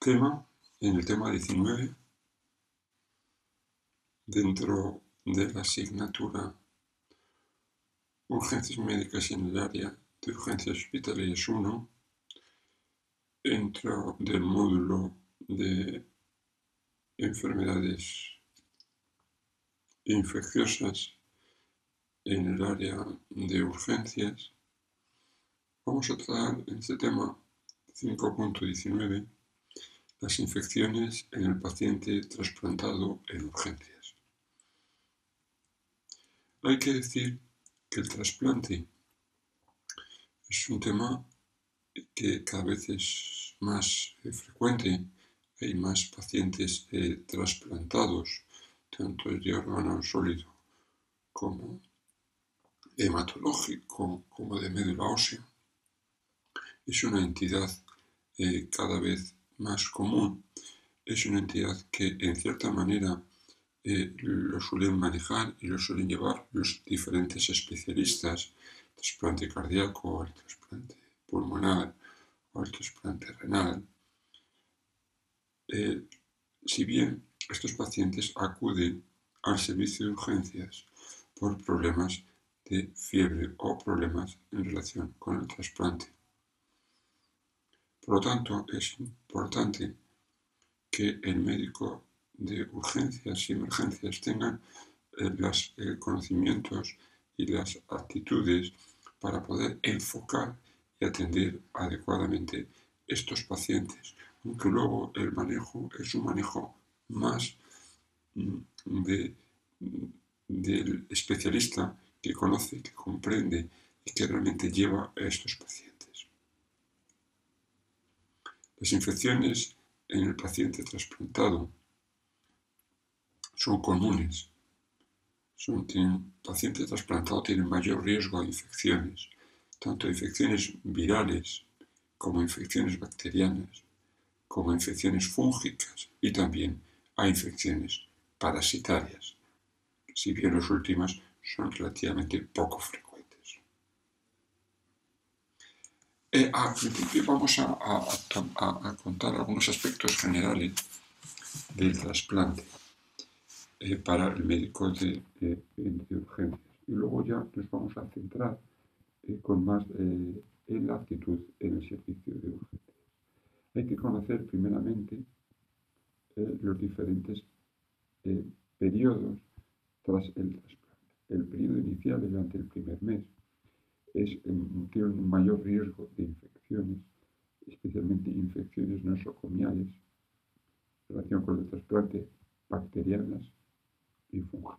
tema, en el tema 19, dentro de la asignatura Urgencias médicas en el área de urgencias hospitalarias 1, dentro del módulo de enfermedades infecciosas en el área de urgencias, vamos a tratar en este tema 5.19 las infecciones en el paciente trasplantado en urgencias. Hay que decir que el trasplante es un tema que cada vez es más eh, frecuente. Hay más pacientes eh, trasplantados, tanto de órgano sólido como hematológico, como de médula ósea. Es una entidad eh, cada vez más común es una entidad que en cierta manera eh, lo suelen manejar y lo suelen llevar los diferentes especialistas, trasplante cardíaco, el trasplante pulmonar o el trasplante renal. Eh, si bien estos pacientes acuden al servicio de urgencias por problemas de fiebre o problemas en relación con el trasplante. Por lo tanto, es importante que el médico de urgencias y emergencias tengan eh, los eh, conocimientos y las actitudes para poder enfocar y atender adecuadamente estos pacientes, aunque luego el manejo es un manejo más mm, de, del especialista que conoce, que comprende y que realmente lleva a estos pacientes. Las infecciones en el paciente trasplantado son comunes. Tienen, paciente trasplantado tiene mayor riesgo de infecciones, tanto infecciones virales como infecciones bacterianas, como infecciones fúngicas y también a infecciones parasitarias, si bien las últimas son relativamente poco frecuentes. Eh, al principio vamos a, contar algunos aspectos generales del trasplante eh, para el médico de, urgencias y luego ya nos vamos a centrar eh, con más en la actitud en el servicio de urgencias. Hay que conocer primeramente los diferentes periodos tras el trasplante. El periodo inicial durante el primer mes es, tiene un mayor riesgo de infecciones, especialmente infecciones nosocomiales, en relación con el trasplante, bacterianas y fúngicas.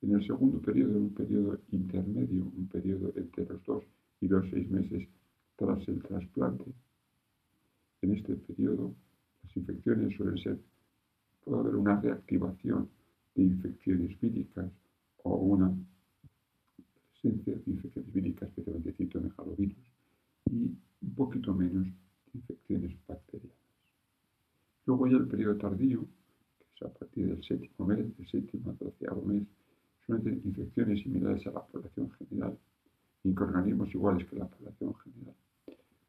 En el segundo periodo, un periodo intermedio, un periodo entre los dos y los seis meses tras el trasplante, en este periodo las infecciones suelen ser, puede haber una reactivación de infecciones víricas o una presencia de infecciones víricas, especialmente citomegalovirus, y un poquito menos de infecciones bacterianas. Luego ya el periodo tardío, que es a partir del séptimo mes, del séptimo al doceavo mes, son infecciones similares a la población general, microorganismos iguales que la población general.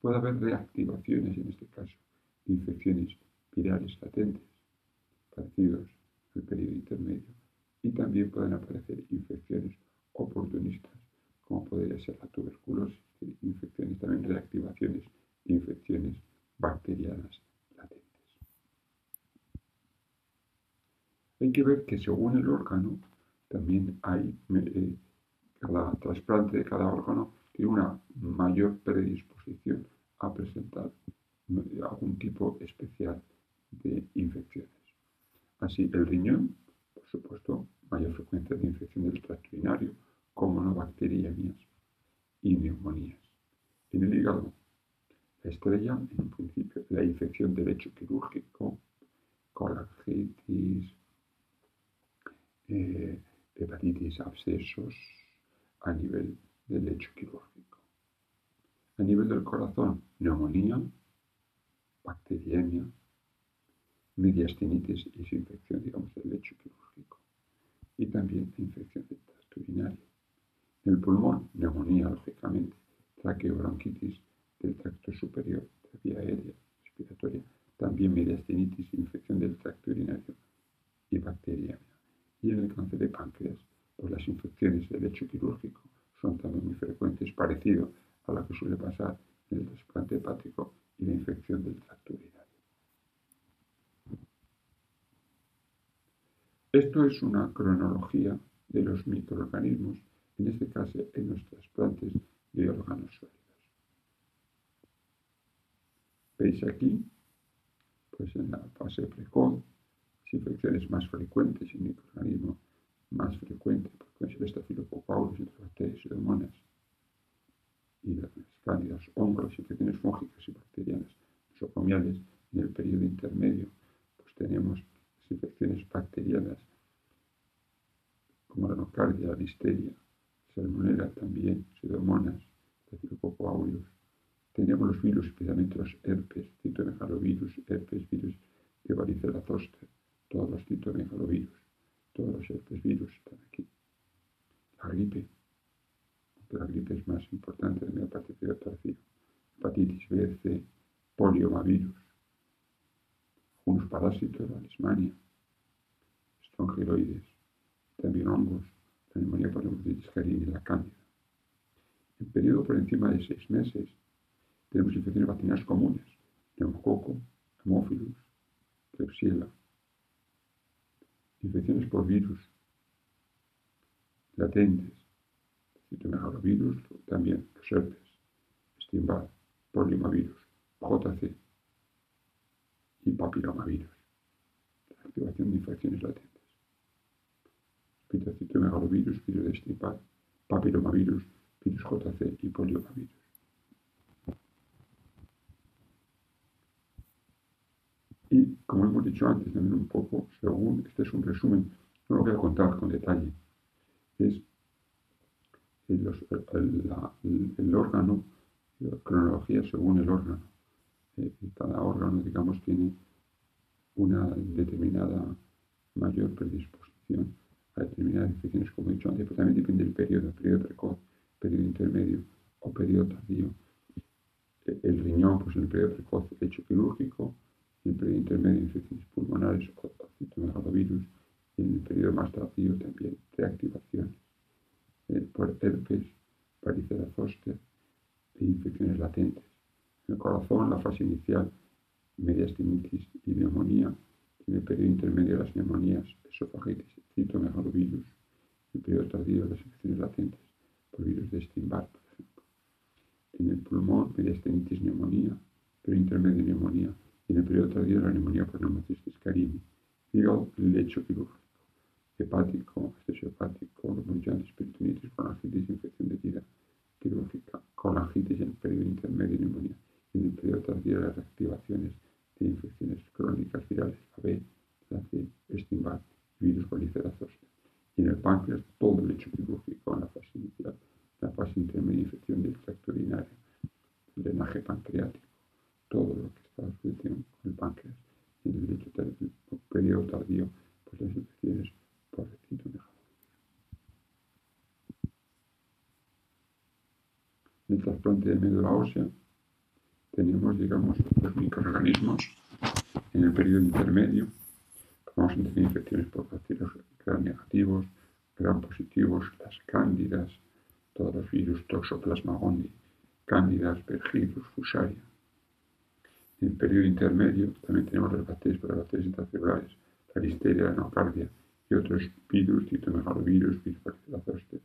Puede haber reactivaciones, en este caso, de infecciones virales latentes, parecidos al periodo intermedio, y también pueden aparecer infecciones oportunistas, como podría ser la tuberculosis, infecciones, también reactivaciones de infecciones bacterianas latentes. Hay que ver que según el órgano, también hay, eh, cada trasplante de cada órgano tiene una mayor predisposición a presentar algún tipo especial de infecciones. Así, el riñón, por supuesto, mayor frecuencia de infección del tracto urinario, como no bacteriemias y neumonías. En el hígado, la estrella, en principio, la infección del lecho quirúrgico, colangitis, eh, hepatitis, abscesos a nivel del lecho quirúrgico. A nivel del corazón, neumonía, bacteriemia, mediastinitis y su infección, digamos, del lecho quirúrgico. Y también infección del tracto urinario. El pulmón, neumonía, lógicamente, traqueobronquitis del tracto superior de vía aérea, respiratoria, también mediastinitis, infección del tracto urinario y bacteriemia. Y en el cáncer de páncreas, pues las infecciones del lecho quirúrgico son también muy frecuentes, parecido a lo que suele pasar en el trasplante hepático y la infección del tracto urinario. Esto es una cronología de los microorganismos, en este caso en los trasplantes de órganos sólidos. Veis aquí, pues en la fase precoz, las infecciones más frecuentes y microorganismo más frecuente, porque el estafilococcus entre bacterias y hormonas, y las cándidas, hongos, infecciones fúngicas y bacterianas nosocomiales, en el periodo intermedio, pues tenemos las infecciones bacterianas como la nocardia, listeria, salmonella también, pseudomonas, estafilococcus aureus. Tenemos los virus, especialmente los herpes, citomegalovirus, herpes virus de varicela zoster, todos los citomegalovirus, todos los herpes virus están aquí. La gripe, la gripe es más importante la parte tardío, hepatitis B, C, poliomavirus, unos parásitos, la lismania, estrongiloides, también hongos, la neumonía poliomyelitis y la cándida. En periodo por encima de seis meses tenemos infecciones vaccinales comunes, neumococo, hemófilus, Klebsiella, infecciones por virus latentes, citomegalovirus, también los herpes, Steinbach, poliomavirus, JC y papilomavirus, la activación de infecciones latentes citomegalovirus, virus de Steinbach, papilomavirus, virus JC y poliomavirus. Y como hemos dicho antes, también un poco, según, este es un resumen, no lo voy a contar con detalle, es el, órgano, la cronología según el órgano. Eh, cada órgano, digamos, tiene una determinada mayor predisposición a determinadas infecciones, como he dicho antes, pero también depende del periodo, periodo precoz, periodo intermedio o periodo tardío. El riñón, pues en el periodo precoz, hecho quirúrgico, en el periodo intermedio, infecciones pulmonares o citomegalovirus, y en el periodo más tardío también reactivaciones eh, por herpes, varicela zoster e infecciones latentes. En el corazón, la fase inicial, mediastinitis y neumonía, en el periodo intermedio las neumonías, esofagitis, citomegalovirus, en el periodo tardío las infecciones latentes por virus de Steinbach, por ejemplo. En el pulmón, mediastinitis, neumonía, periodo intermedio neumonía, y en el periodo tardío la neumonía por neumocistis carini. Hígado, lecho quirúrgico. Hepático, hepático, bronquitis, peritonitis, colangitis, infección de tira quirúrgica, colangitis en el periodo intermedio neumonía. Y en el periodo tardío las reactivaciones de infecciones crónicas virales, la B, la C, Steinbach, virus zoster. Y en el páncreas, todo el hecho quirúrgico en la fase inicial, la fase intermedia, infección del tracto urinario, el drenaje pancreático, todo lo que está asociado con el páncreas. Y en el hecho periodo tardío, pues las infecciones por citomegalovirus. En el trasplante de médula ósea, tenemos, digamos, los microorganismos en el periodo intermedio. Vamos a tener infecciones por bacterias gran negativos, gran positivos, las cándidas, todos los virus, toxoplasma gondii, cándidas, vergirus, fusaria. En el periodo intermedio también tenemos las bacterias para bacterias intracelulares, la listeria, la nocardia y otros virus, citomegalovirus, virus zoster,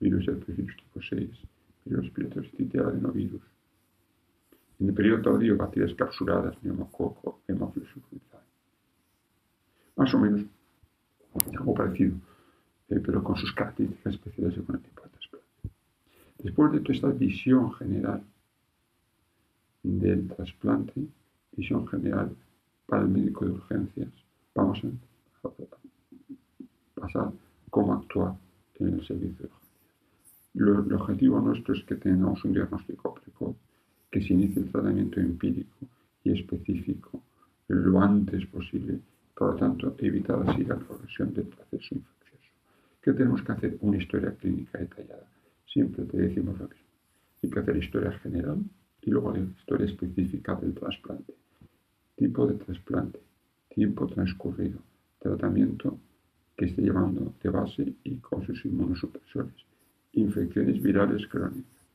virus herpesvirus tipo 6, virus respiratorio adenovirus, en el periodo tardío, bacterias capsuladas, neumococo, hemófilos Más o menos algo parecido, eh, pero con sus características especiales según el tipo de trasplante. Después de toda esta visión general del trasplante, visión general para el médico de urgencias, vamos a pasar cómo actuar en el servicio de urgencias. el objetivo nuestro es que tengamos un diagnóstico precoz que se inicie el tratamiento empírico y específico lo antes posible, por lo tanto, evitar así la progresión del proceso infeccioso. ¿Qué tenemos que hacer? Una historia clínica detallada. Siempre te decimos lo mismo. Hay que hacer historia general, Y luego la historia específica del trasplante. Tipo de trasplante, tiempo transcurrido, tratamiento que esté llevando de base y con sus inmunosupresores, infecciones virales crónicas.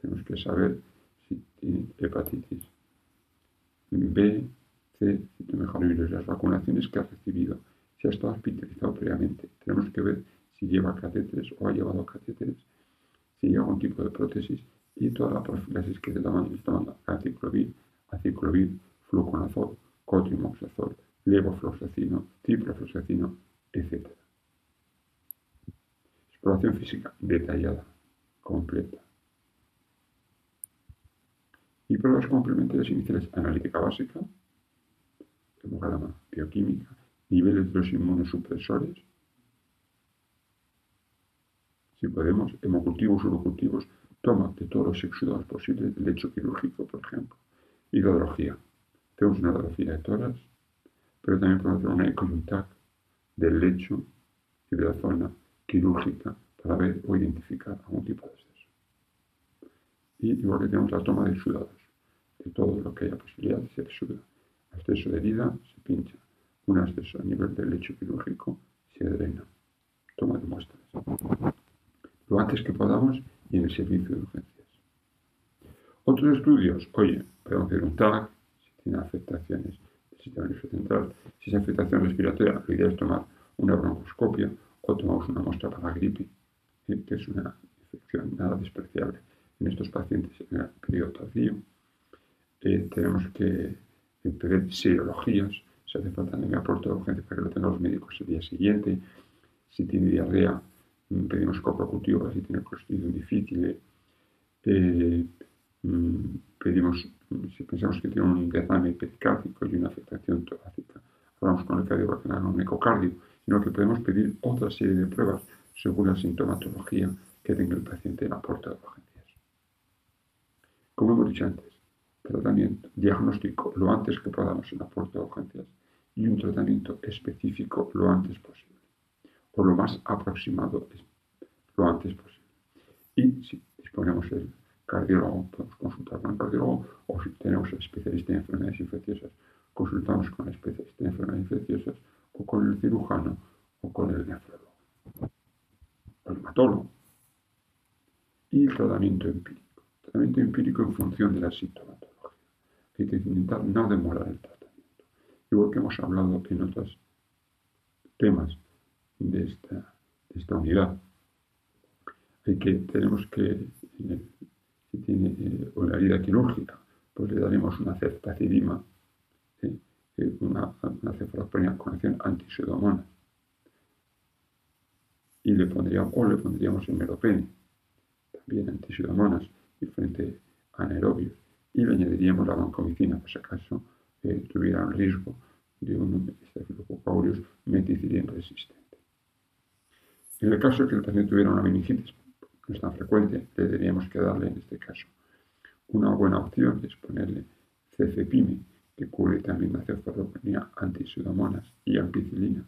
Tenemos que saber hepatitis B, C, citomegalovírus, las vacunaciones que ha recibido, si ha estado hospitalizado previamente. Tenemos que ver si lleva catéteres o ha llevado catéteres, si lleva algún tipo de prótesis y toda la profilaxis que se está tomando aciclovir, aciclovir, fluconazol, cotrimoxazol, levofloxacino, ciprofloxacino, etc. Exploración física detallada, completa. Y pruebas complementarias iniciales, analítica básica, hemograma bioquímica, niveles de los inmunosupresores, si podemos, hemocultivos, urocultivos, toma de todos los exudados posibles del lecho quirúrgico, por ejemplo. Hidrología. Tenemos una hidrología de toras, pero también podemos hacer una ecoyuntac del lecho y de la zona quirúrgica para ver o identificar algún tipo de exceso. Y igual que tenemos la toma de exudados, de todo lo que haya posibilidad de ser exuda. Exceso de herida se pincha. Un exceso a nivel del lecho quirúrgico se drena. Toma de muestras lo antes que podamos y en el servicio de urgencias. Otros estudios, oye, podemos hacer un TAC, si tiene afectaciones del sistema nervioso central, si es afectación respiratoria, la idea es tomar una broncoscopia o tomamos una muestra para gripe, que es una infección nada despreciable en estos pacientes en el periodo tardío. Eh, tenemos que pedir serologías, si hace falta en mi aporte de urgencia para que lo tengan los médicos el día siguiente, si tiene diarrea, pedimos copa cultivo si tiene constitución difícil. Eh, mm, pedimos, si pensamos que tiene un derrame pericárdico y una afectación torácica, hablamos con el cardiólogo que un ecocardio, sino que podemos pedir otra serie de pruebas según la sintomatología que tenga el paciente en la puerta de urgencias. Como hemos dicho antes, tratamiento, diagnóstico lo antes que podamos en la puerta de urgencias y un tratamiento específico lo antes posible o lo más aproximado lo antes posible. Y si disponemos el cardiólogo, podemos consultar con el cardiólogo, o si tenemos especialista en enfermedades infecciosas, consultamos con el especialista en enfermedades infecciosas, o con el cirujano, o con el nefrólogo, o el hematólogo. Y el tratamiento empírico. Empírico en función de la sintomatología. Hay que intentar no demorar el tratamiento. Igual que hemos hablado en otros temas de esta, esta unidad. Hay que, tenemos que, si tiene eh, una herida quirúrgica, pues le daremos una ceftacidima, ¿eh? Eh, una, una cefalosporina con acción antisudomona. Y le pondríamos, o le pondríamos el meropene, también antisudomonas y frente a anaerobios. Y le añadiríamos la vancomicina, por si acaso tuviera un riesgo de un estafilococcus aureus meticilin resistente. En el caso de que paciente tuviera una meningitis, no es tan frecuente, tendríamos que darle en este caso una buena opción es ponerle cefepime, que cubre también la cefalopenia antisudomonas y ampicilina,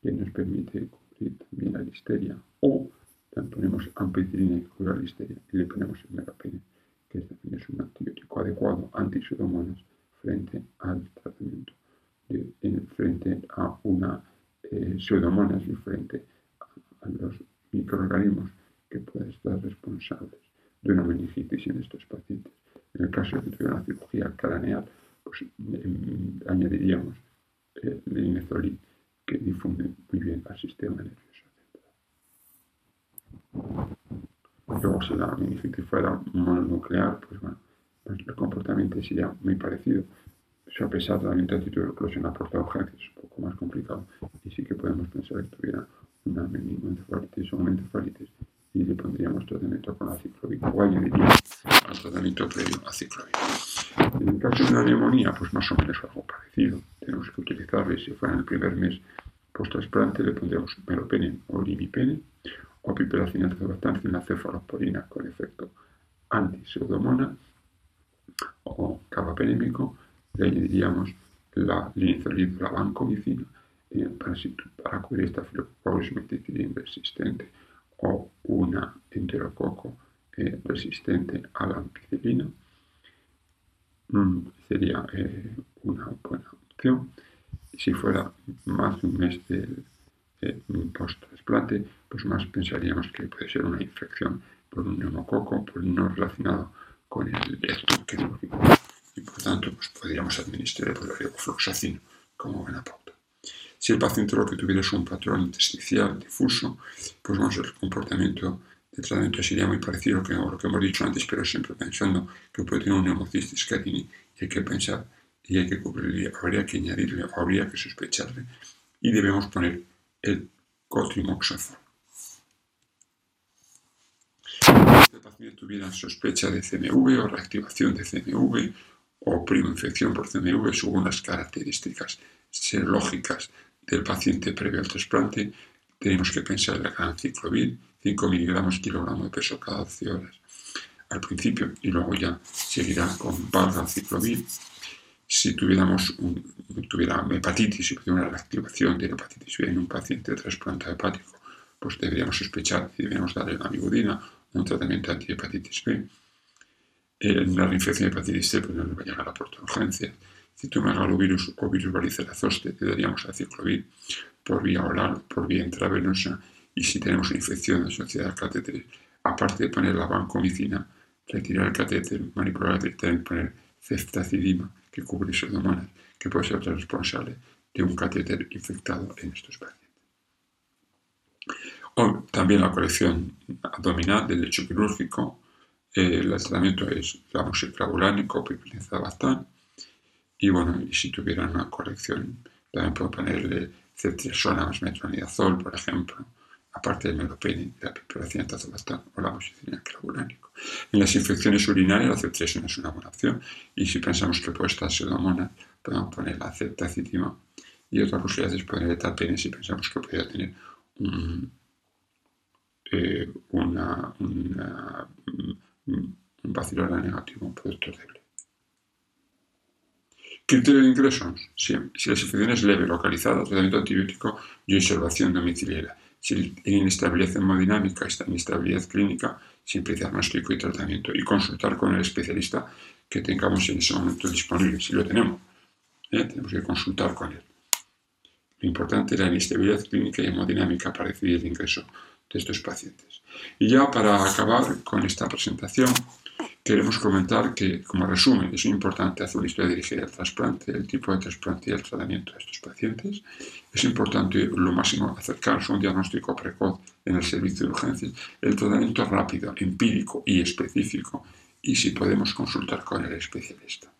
que nos permite cubrir también la listeria. O también ponemos ampicilina y cubre la listeria y le ponemos el meropene, que también es un antibiótico adecuado antisudomonas frente al tratamiento, de, frente a una eh, pseudomonas y frente a los microorganismos que pueden estar responsables de una meningitis en estos pacientes. En el caso de una cirugía craneal, pues em, añadiríamos el linezolid que difunde muy bien al sistema nervioso central. Luego, si la meningitis fuera mononuclear, pues bueno, pues el comportamiento sería muy parecido. Eso a pesar de la antituberculosis en la puerta de urgencias, es un poco más complicado. Y sí que podemos pensar que tuviera una meningoencefalitis o una encefalitis y le pondríamos tratamiento con aciclovir o añadiríamos al tratamiento previo aciclovir. En el caso de una neumonía, pues más o menos algo parecido. Tenemos que utilizarle, si fuera en el primer mes post-trasplante, le pondríamos meropene o limipene o piperacina en la cefalosporina con efecto anti-pseudomona o carbapenémico, le añadiríamos la linezolid, la vancomicina para, para cubrir esta meticilina resistente o una enterococo eh, resistente a la ampicilina mm, sería eh, una buena opción. Si fuera más de un mes de, post-trasplante, pues más pensaríamos que puede ser una infección por un neumococo, por no relacionado con el quirúrgico. Y por tanto, pues podríamos administrar el levofloxacino como buena pauta. Si el paciente lo que tuviera es un patrón intersticial difuso, pues vamos el comportamiento el tratamiento sería muy parecido a lo que hemos dicho antes, pero siempre pensando que puede tener un neumocistis carini y hay que pensar y hay que cubrirle, habría que añadirle habría que sospecharle y debemos poner el cotrimoxazol. Si este paciente tuviera sospecha de CMV o reactivación de CMV o infección por CMV según las características serológicas del paciente previo al trasplante, tenemos que pensar en la ganciclovir 5 miligramos kilogramo de peso cada 12 horas al principio y luego ya seguirá con valganciclovir. Si tuviéramos tuviera hepatitis y tuviera una reactivación de hepatitis B en un paciente de trasplante hepático, pues deberíamos sospechar y deberíamos darle la bigudina, un tratamiento anti-hepatitis B. En una reinfección de hepatitis C, pues no le va a llegar a por urgencia. Citomegalovirus o virus varicela zoster, le daríamos aciclovir por vía oral, por vía intravenosa y si tenemos una infección asociada al catéter, aparte de poner la vancomicina, retirar el catéter, manipular el catéter, poner ceftacidima, que cubre pseudomonas, que puede ser responsable de un catéter infectado en estos pacientes. O también la colección abdominal del lecho quirúrgico, eh, el tratamiento es la moxiclavulánico, pipilizabastán, y bueno, si tuviera una colección, también puedo ponerle ceftriaxona metronidazol, por ejemplo, aparte del melopene, la preparación tazobastán o la moxicilina clavulánico. En las infecciones urinarias la ceftriaxona es una buena opción y si pensamos que puede estar pseudomonas, podemos poner la ceftacitima y otra posibilidad es poner etalpene si pensamos que podría tener un, eh, una, una, un negativo, un producto débil. Criterio de ingresos. Si, si la infección es leve, localizada, tratamiento antibiótico y observación domiciliaria si inestabilidad hemodinámica, esta inestabilidad clínica, siempre diagnóstico y tratamiento y consultar con el especialista que tengamos en ese momento disponible, si lo tenemos. ¿eh? Tenemos que consultar con él. Lo importante es la inestabilidad clínica y hemodinámica para decidir el ingreso de estos pacientes. Y ya para acabar con esta presentación, queremos comentar que, como resumen, es importante hacer una historia dirigida al trasplante, el tipo de trasplante y el tratamiento de estos pacientes. Es importante lo máximo acercarse a un diagnóstico precoz en el servicio de urgencias, el tratamiento rápido, empírico y específico, y si podemos consultar con el especialista.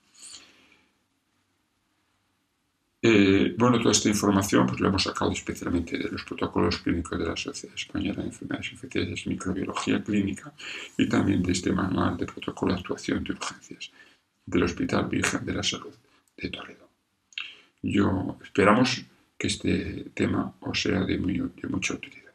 Eh, bueno, toda esta información pues, la hemos sacado especialmente de los protocolos clínicos de la Sociedad Española de Enfermedades Infecciosas y Microbiología Clínica y también de este manual de protocolo de actuación de urgencias del Hospital Virgen de la Salud de Toledo. Yo esperamos que este tema os sea de, muy, de mucha utilidad.